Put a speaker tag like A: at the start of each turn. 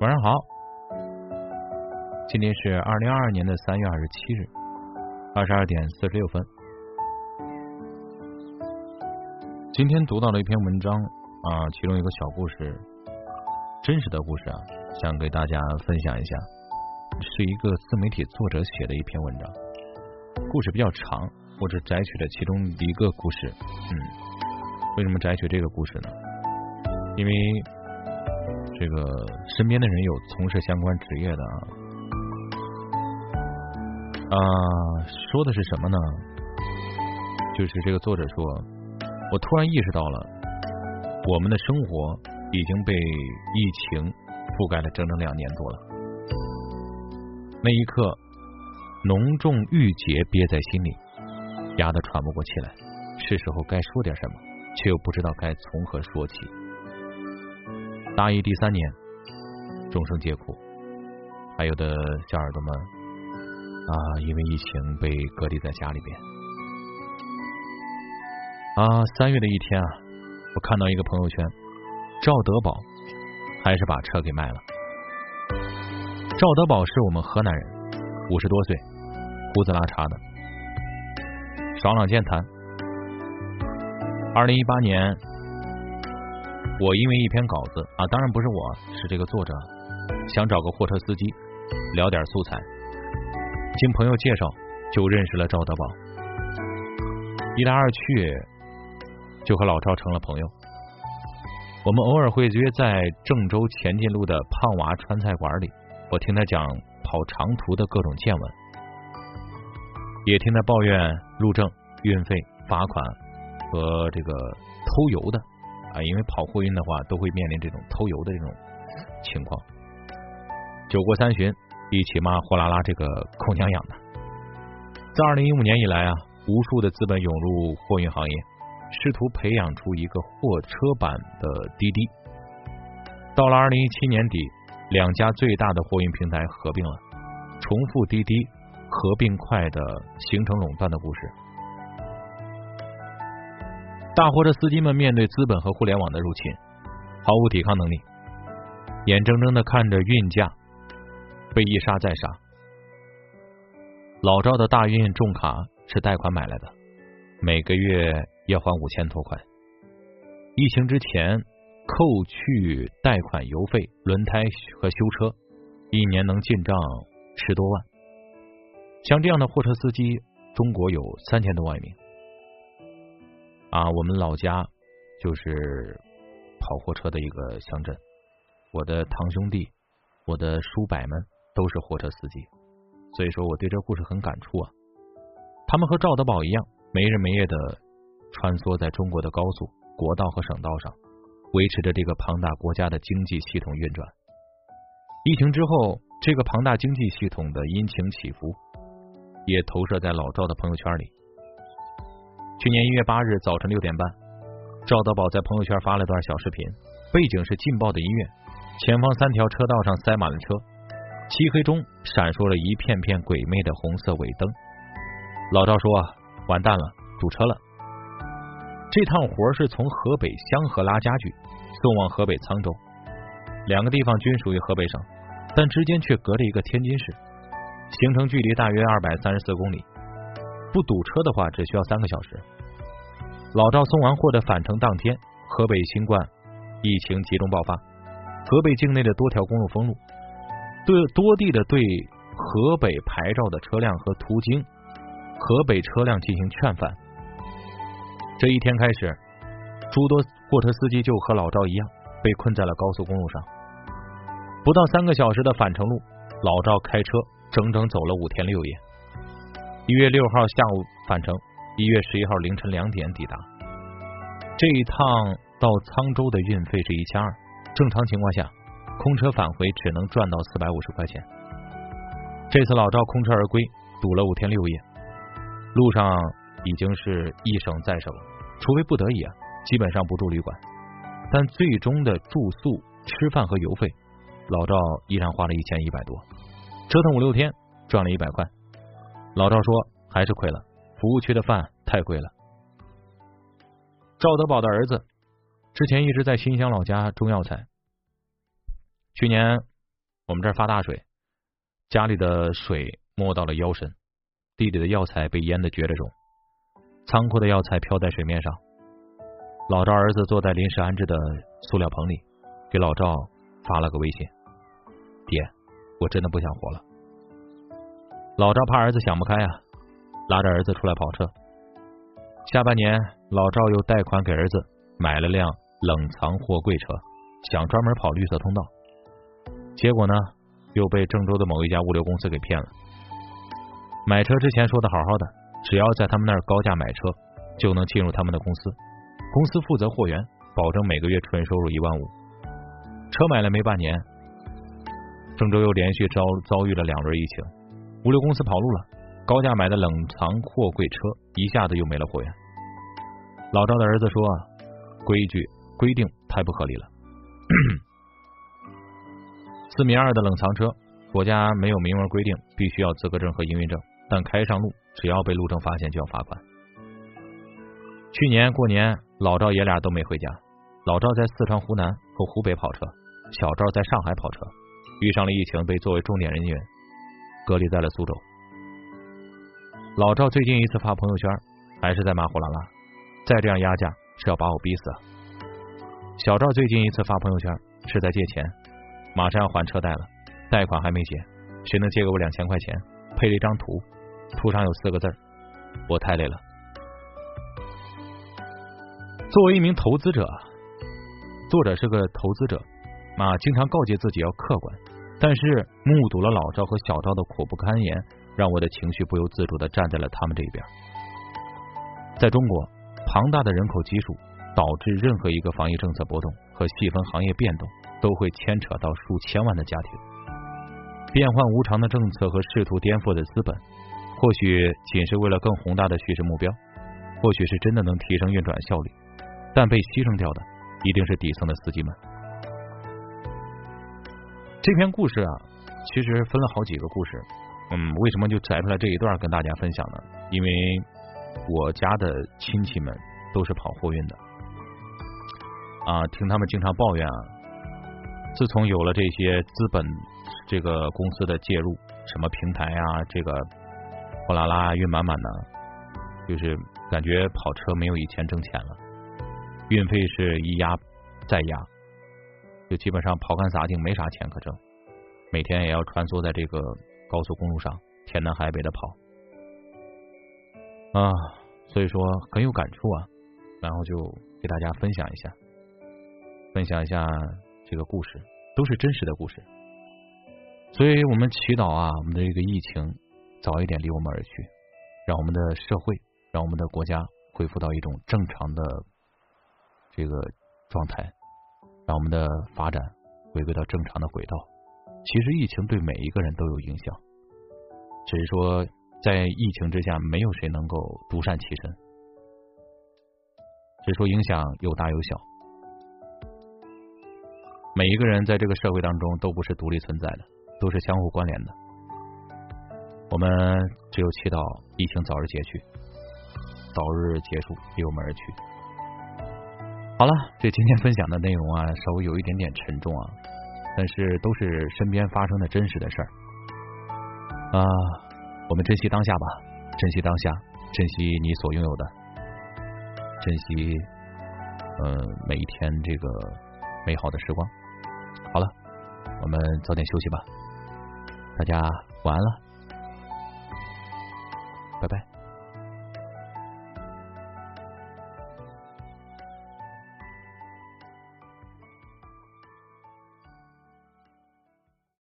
A: 晚上好，今天是二零二二年的三月二十七日，二十二点四十六分。今天读到了一篇文章啊，其中一个小故事，真实的故事啊，想给大家分享一下，是一个自媒体作者写的一篇文章，故事比较长，我只摘取了其中一个故事。嗯，为什么摘取这个故事呢？因为。这个身边的人有从事相关职业的啊，说的是什么呢？就是这个作者说，我突然意识到了，我们的生活已经被疫情覆盖了整整两年多了。那一刻，浓重郁结憋在心里，压得喘不过气来。是时候该说点什么，却又不知道该从何说起。大一第三年，众生皆苦，还有的小耳朵们啊，因为疫情被隔离在家里边啊。三月的一天啊，我看到一个朋友圈，赵德宝还是把车给卖了。赵德宝是我们河南人，五十多岁，胡子拉碴的，爽朗健谈。二零一八年。我因为一篇稿子啊，当然不是我，是这个作者想找个货车司机聊点素材，经朋友介绍就认识了赵德宝，一来二去就和老赵成了朋友。我们偶尔会约在郑州前进路的胖娃川菜馆里，我听他讲跑长途的各种见闻，也听他抱怨路政、运费、罚款和这个偷油的。啊，因为跑货运的话，都会面临这种偷油的这种情况。酒过三巡，一起骂货拉拉这个空娘养的。自二零一五年以来啊，无数的资本涌入货运行业，试图培养出一个货车版的滴滴。到了二零一七年底，两家最大的货运平台合并了，重复滴滴合并快的形成垄断的故事。大货车司机们面对资本和互联网的入侵，毫无抵抗能力，眼睁睁的看着运价被一杀再杀。老赵的大运重卡是贷款买来的，每个月要还五千多块。疫情之前，扣去贷款油费、轮胎和修车，一年能进账十多万。像这样的货车司机，中国有三千多万名。啊，我们老家就是跑货车的一个乡镇。我的堂兄弟，我的叔伯们都是货车司机，所以说我对这故事很感触啊。他们和赵德宝一样，没日没夜的穿梭在中国的高速、国道和省道上，维持着这个庞大国家的经济系统运转。疫情之后，这个庞大经济系统的阴晴起伏，也投射在老赵的朋友圈里。去年一月八日早晨六点半，赵德宝在朋友圈发了段小视频，背景是劲爆的音乐，前方三条车道上塞满了车，漆黑中闪烁了一片片鬼魅的红色尾灯。老赵说：“完蛋了，堵车了。”这趟活是从河北香河拉家具送往河北沧州，两个地方均属于河北省，但之间却隔着一个天津市，行程距离大约二百三十四公里。不堵车的话，只需要三个小时。老赵送完货的返程当天，河北新冠疫情集中爆发，河北境内的多条公路封路，对多地的对河北牌照的车辆和途经河北车辆进行劝返。这一天开始，诸多货车司机就和老赵一样，被困在了高速公路上。不到三个小时的返程路，老赵开车整整走了五天六夜。一月六号下午返程，一月十一号凌晨两点抵达。这一趟到沧州的运费是一千二，正常情况下，空车返回只能赚到四百五十块钱。这次老赵空车而归，堵了五天六夜，路上已经是一省再省，除非不得已啊，基本上不住旅馆。但最终的住宿、吃饭和油费，老赵依然花了一千一百多，折腾五六天赚了一百块。老赵说：“还是亏了，服务区的饭太贵了。”赵德宝的儿子之前一直在新乡老家种药材，去年我们这儿发大水，家里的水没到了腰身，地里的药材被淹得绝了种，仓库的药材漂在水面上。老赵儿子坐在临时安置的塑料棚里，给老赵发了个微信：“爹，我真的不想活了。”老赵怕儿子想不开啊，拉着儿子出来跑车。下半年，老赵又贷款给儿子买了辆冷藏货柜车，想专门跑绿色通道。结果呢，又被郑州的某一家物流公司给骗了。买车之前说的好好的，只要在他们那儿高价买车，就能进入他们的公司。公司负责货源，保证每个月纯收入一万五。车买了没半年，郑州又连续遭遭遇了两轮疫情，物流公司跑路了，高价买的冷藏货柜车一下子又没了货源。老赵的儿子说：“规矩规定太不合理了，四米二的冷藏车，国家没有明文规定必须要资格证和营运证，但开上路只要被路政发现就要罚款。”去年过年。老赵爷俩都没回家，老赵在四川、湖南和湖北跑车，小赵在上海跑车，遇上了疫情，被作为重点人员隔离在了苏州。老赵最近一次发朋友圈，还是在骂呼啦啦，再这样压价是要把我逼死啊。小赵最近一次发朋友圈是在借钱，马上要还车贷了，贷款还没结，谁能借给我两千块钱？配了一张图，图上有四个字我太累了。作为一名投资者，作者是个投资者啊，经常告诫自己要客观。但是目睹了老赵和小赵的苦不堪言，让我的情绪不由自主的站在了他们这边。在中国，庞大的人口基数导致任何一个防疫政策波动和细分行业变动，都会牵扯到数千万的家庭。变幻无常的政策和试图颠覆的资本，或许仅是为了更宏大的叙事目标，或许是真的能提升运转效率。但被牺牲掉的一定是底层的司机们。这篇故事啊，其实分了好几个故事。嗯，为什么就摘出来这一段跟大家分享呢？因为我家的亲戚们都是跑货运的啊，听他们经常抱怨啊，自从有了这些资本这个公司的介入，什么平台啊，这个货拉拉运满满的，就是感觉跑车没有以前挣钱了。运费是一压再压，就基本上刨干砸净没啥钱可挣，每天也要穿梭在这个高速公路上天南海北的跑啊，所以说很有感触啊，然后就给大家分享一下，分享一下这个故事，都是真实的故事，所以我们祈祷啊，我们的这个疫情早一点离我们而去，让我们的社会，让我们的国家恢复到一种正常的。这个状态，让我们的发展回归到正常的轨道。其实疫情对每一个人都有影响，只是说在疫情之下，没有谁能够独善其身，只说影响有大有小。每一个人在这个社会当中都不是独立存在的，都是相互关联的。我们只有祈祷疫情早日结去，早日结束，离我们而去。好了，这今天分享的内容啊，稍微有一点点沉重啊，但是都是身边发生的真实的事儿啊。我们珍惜当下吧，珍惜当下，珍惜你所拥有的，珍惜嗯每一天这个美好的时光。好了，我们早点休息吧，大家晚安了，拜拜。